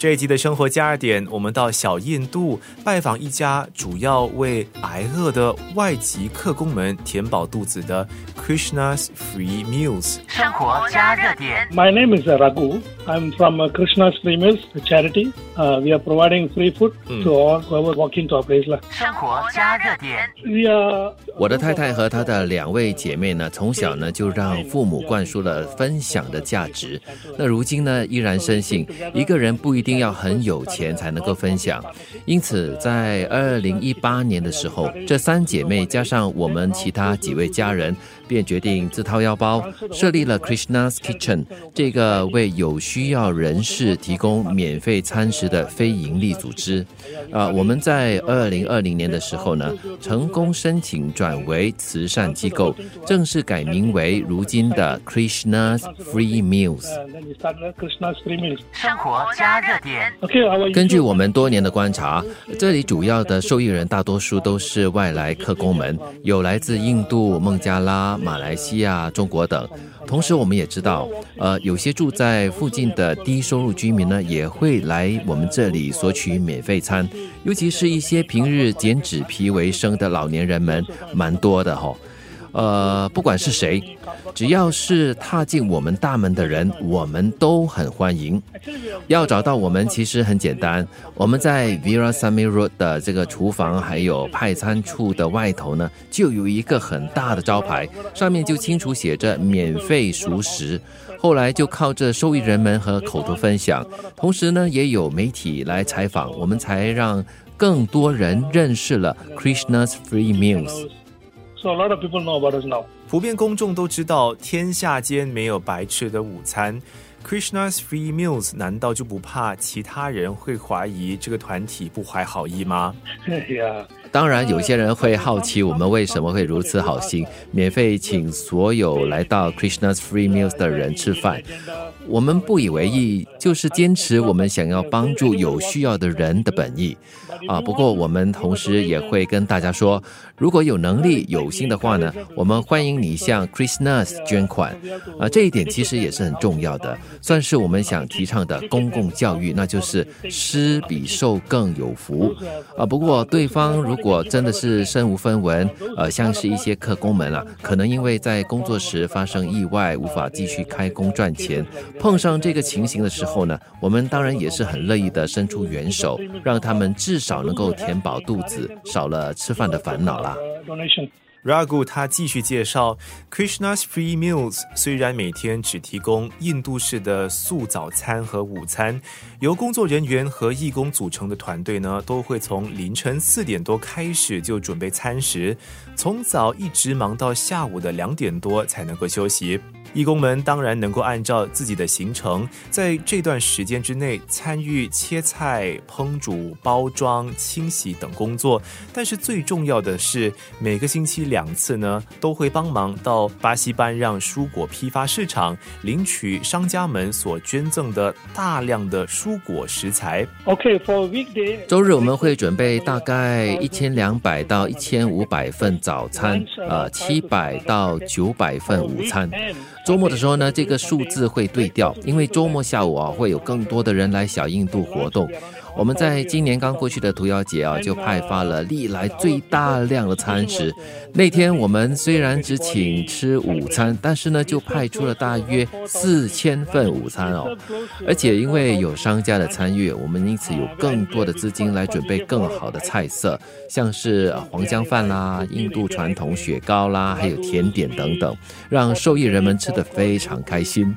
这一集的生活加热点，我们到小印度拜访一家主要为挨饿的外籍客工们填饱肚子的 Krishna's Free Meals。生活加热点。My name is uh, Raghu. I'm from uh, Krishna's Free Meals charity. Uh, we are providing free food to all whoever walk into our place. 生活加热点。We are 我的太太和她的两位姐妹呢，从小呢就让父母灌输了分享的价值。那如今呢，依然深信一个人不一定定要很有钱才能够分享。因此，在二零一八年的时候，这三姐妹加上我们其他几位家人，便决定自掏腰包设立了 Krishna's Kitchen 这个为有需要人士提供免费餐食的非营利组织。啊、我们在二零二零年的时候呢，成功申请转为慈善机构，正式改名为如今的。Krishna's Free Meals. 生活加热点。根据我们多年的观察，这里主要的受益人大多数都是外来客工们，有来自印度、孟加拉、马来西亚、中国等。同时，我们也知道，呃，有些住在附近的低收入居民呢，也会来我们这里索取免费餐，尤其是一些平日捡纸皮为生的老年人们，蛮多的哈、呃，不管是谁，只要是踏进我们大门的人，我们都很欢迎。要找到我们其实很简单，我们在 Vera Sami Road 的这个厨房还有派餐处的外头呢，就有一个很大的招牌，上面就清楚写着免费熟食。后来就靠着受益人们和口头分享，同时呢也有媒体来采访，我们才让更多人认识了 Krishna's Free Meals。So a lot of people know about us now. 普遍公众都知道，天下间没有白吃的午餐。Krishna's Free Meals 难道就不怕其他人会怀疑这个团体不怀好意吗？yeah. 当然，有些人会好奇我们为什么会如此好心，免费请所有来到 Krishna's Free Meals 的人吃饭。我们不以为意，就是坚持我们想要帮助有需要的人的本意。啊，不过我们同时也会跟大家说，如果有能力、有心的话呢，我们欢迎你向 Krishna's 捐款。啊，这一点其实也是很重要的，算是我们想提倡的公共教育，那就是施比受更有福。啊，不过对方如果真的是身无分文，呃，像是一些客工们啊，可能因为在工作时发生意外，无法继续开工赚钱，碰上这个情形的时候呢，我们当然也是很乐意的伸出援手，让他们至少能够填饱肚子，少了吃饭的烦恼啦。Ragu 他继续介绍，Krishna's Free Meals 虽然每天只提供印度式的素早餐和午餐，由工作人员和义工组成的团队呢，都会从凌晨四点多开始就准备餐食，从早一直忙到下午的两点多才能够休息。义工们当然能够按照自己的行程，在这段时间之内参与切菜、烹煮、包装、清洗等工作，但是最重要的是，每个星期两次呢，都会帮忙到巴西班让蔬果批发市场领取商家们所捐赠的大量的蔬果食材。Okay, for weekday. 周日我们会准备大概一千两百到一千五百份早餐，呃，七百到九百份午餐。周末的时候呢，这个数字会对调，因为周末下午啊会有更多的人来小印度活动。我们在今年刚过去的屠妖节啊，就派发了历来最大量的餐食。那天我们虽然只请吃午餐，但是呢，就派出了大约四千份午餐哦。而且因为有商家的参与，我们因此有更多的资金来准备更好的菜色，像是黄姜饭啦、印度传统雪糕啦，还有甜点等等，让受益人们吃的得非常开心。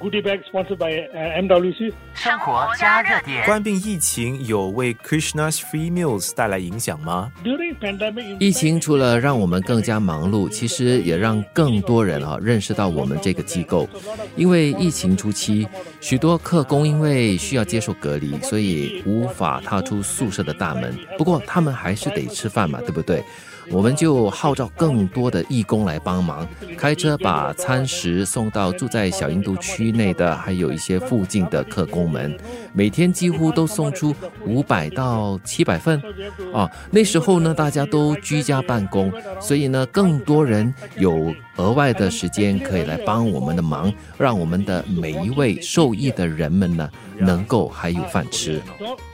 Goodie bag sponsored by uh, MWC. 生活加热点。冠病疫情有为 Krishna's Free Meals 带来影响吗？During pandemic, 疫情除了让我们更加忙碌，其实也让更多人啊认识到我们这个机构。因为疫情初期，许多客工因为需要接受隔离，所以无法踏出宿舍的大门。不过他们还是得吃饭嘛，对不对？我们就号召更多的义工来帮忙，开车把餐食送到住在小印度区内的，还有一些附近的客工们。每天几乎都送出五百到七百份。啊，那时候呢，大家都居家办公，所以呢，更多人有额外的时间可以来帮我们的忙，让我们的每一位受益的人们呢，能够还有饭吃。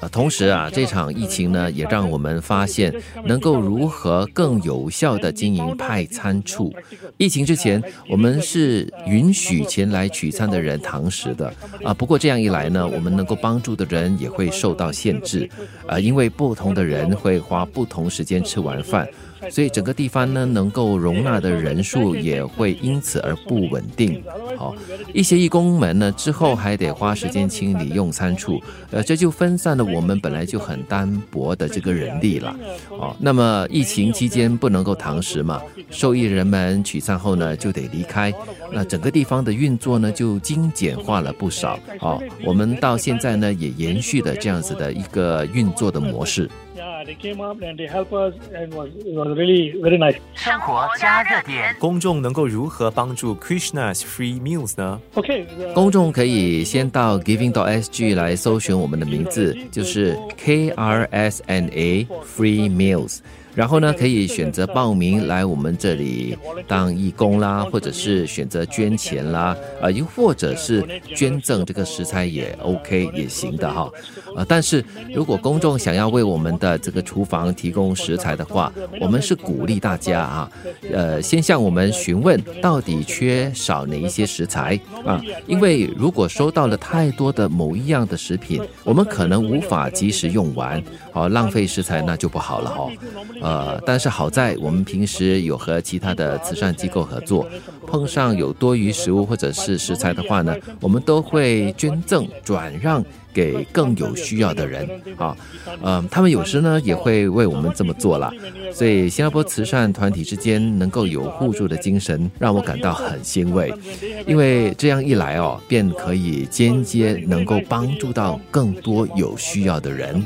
呃，同时啊，这场疫情呢，也让我们发现能够如何更更有效的经营派餐处。疫情之前，我们是允许前来取餐的人堂食的啊。不过这样一来呢，我们能够帮助的人也会受到限制，啊，因为不同的人会花不同时间吃完饭。所以整个地方呢，能够容纳的人数也会因此而不稳定。好，一些义工们呢，之后还得花时间清理用餐处，呃，这就分散了我们本来就很单薄的这个人力了。哦，那么疫情期间不能够堂食嘛，受益人们取餐后呢，就得离开，那整个地方的运作呢，就精简化了不少。哦，我们到现在呢，也延续了这样子的一个运作的模式。they came up and they helped us and was it was really very nice. 生活加热点，公众能够如何帮助 Krishna's Free Meals 呢？Okay. the- 公众可以先到 Giving 到 SG 来搜寻我们的名字，就是 K R S N A Free Meals。然后呢，可以选择报名来我们这里当义工啦，或者是选择捐钱啦，啊，又或者是捐赠这个食材也 OK 也行的哈。呃，但是如果公众想要为我们的这个厨房提供食材的话，我们是鼓励大家啊，呃，先向我们询问到底缺少哪一些食材啊，因为如果收到了太多的某一样的食品，我们可能无法及时用完，好、浪费食材那就不好了哈、呃，但是好在我们平时有和其他的慈善机构合作，碰上有多余食物或者是食材的话呢，我们都会捐赠转让给更有需要的人啊。呃，他们有时呢也会为我们这么做了，所以新加坡慈善团体之间能够有互助的精神，让我感到很欣慰，因为这样一来哦，便可以间接能够帮助到更多有需要的人。